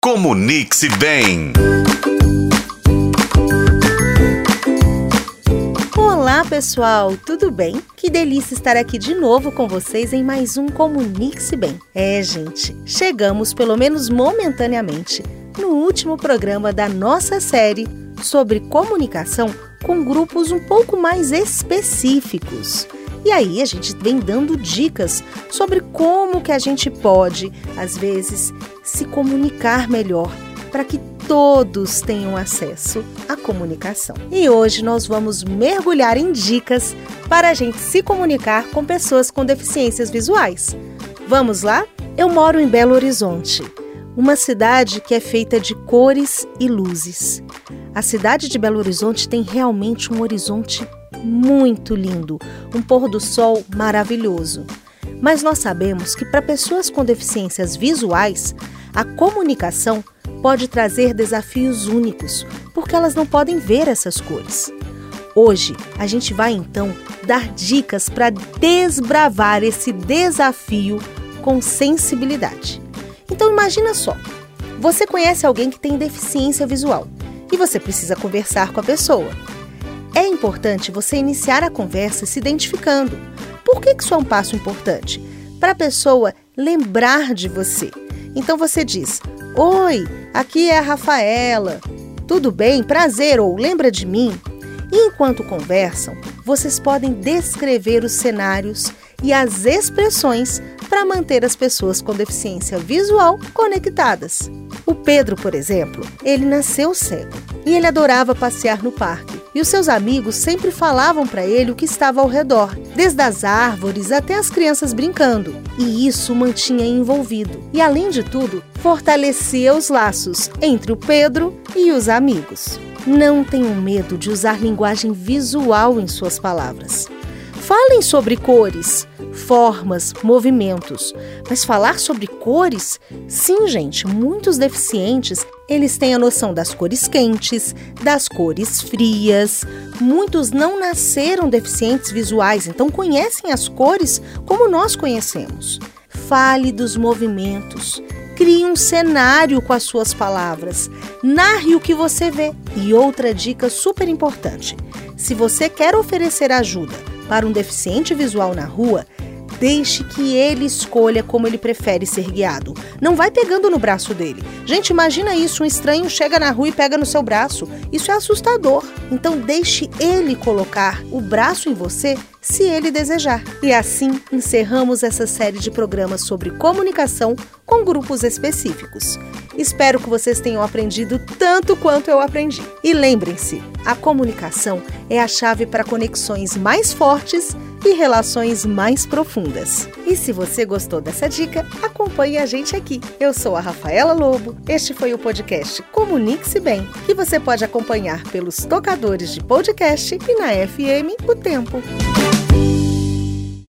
Comunique-se bem. Olá, pessoal, tudo bem? Que delícia estar aqui de novo com vocês em mais um Comunique-se Bem. É, gente, chegamos, pelo menos momentaneamente, no último programa da nossa série sobre comunicação com grupos um pouco mais específicos. E aí a gente vem dando dicas sobre como que a gente pode, às vezes, se comunicar melhor para que todos tenham acesso à comunicação. E hoje nós vamos mergulhar em dicas para a gente se comunicar com pessoas com deficiências visuais. Vamos lá? Eu moro em Belo Horizonte, uma cidade que é feita de cores e luzes. A cidade de Belo Horizonte tem realmente um horizonte muito lindo, um pôr do sol maravilhoso. Mas nós sabemos que para pessoas com deficiências visuais, a comunicação pode trazer desafios únicos, porque elas não podem ver essas cores. Hoje, a gente vai então dar dicas para desbravar esse desafio com sensibilidade. Então imagina só, você conhece alguém que tem deficiência visual e você precisa conversar com a pessoa. É importante você iniciar a conversa se identificando. Por que isso é um passo importante? Para a pessoa lembrar de você. Então você diz: Oi, aqui é a Rafaela. Tudo bem? Prazer ou lembra de mim? E enquanto conversam, vocês podem descrever os cenários e as expressões para manter as pessoas com deficiência visual conectadas. O Pedro, por exemplo, ele nasceu cego e ele adorava passear no parque. E os seus amigos sempre falavam para ele o que estava ao redor, desde as árvores até as crianças brincando. E isso o mantinha envolvido. E além de tudo, fortalecia os laços entre o Pedro e os amigos. Não tenham medo de usar linguagem visual em suas palavras. Falem sobre cores, formas, movimentos. Mas falar sobre cores? Sim, gente, muitos deficientes, eles têm a noção das cores quentes, das cores frias. Muitos não nasceram deficientes visuais, então conhecem as cores como nós conhecemos. Fale dos movimentos. Crie um cenário com as suas palavras. Narre o que você vê. E outra dica super importante: se você quer oferecer ajuda para um deficiente visual na rua, deixe que ele escolha como ele prefere ser guiado. Não vai pegando no braço dele. Gente, imagina isso: um estranho chega na rua e pega no seu braço. Isso é assustador. Então, deixe ele colocar o braço em você se ele desejar. E assim encerramos essa série de programas sobre comunicação com grupos específicos. Espero que vocês tenham aprendido tanto quanto eu aprendi. E lembrem-se, a comunicação é a chave para conexões mais fortes e relações mais profundas. E se você gostou dessa dica, acompanhe a gente aqui. Eu sou a Rafaela Lobo. Este foi o podcast Comunique-se Bem, que você pode acompanhar pelos tocadores de podcast e na FM O Tempo.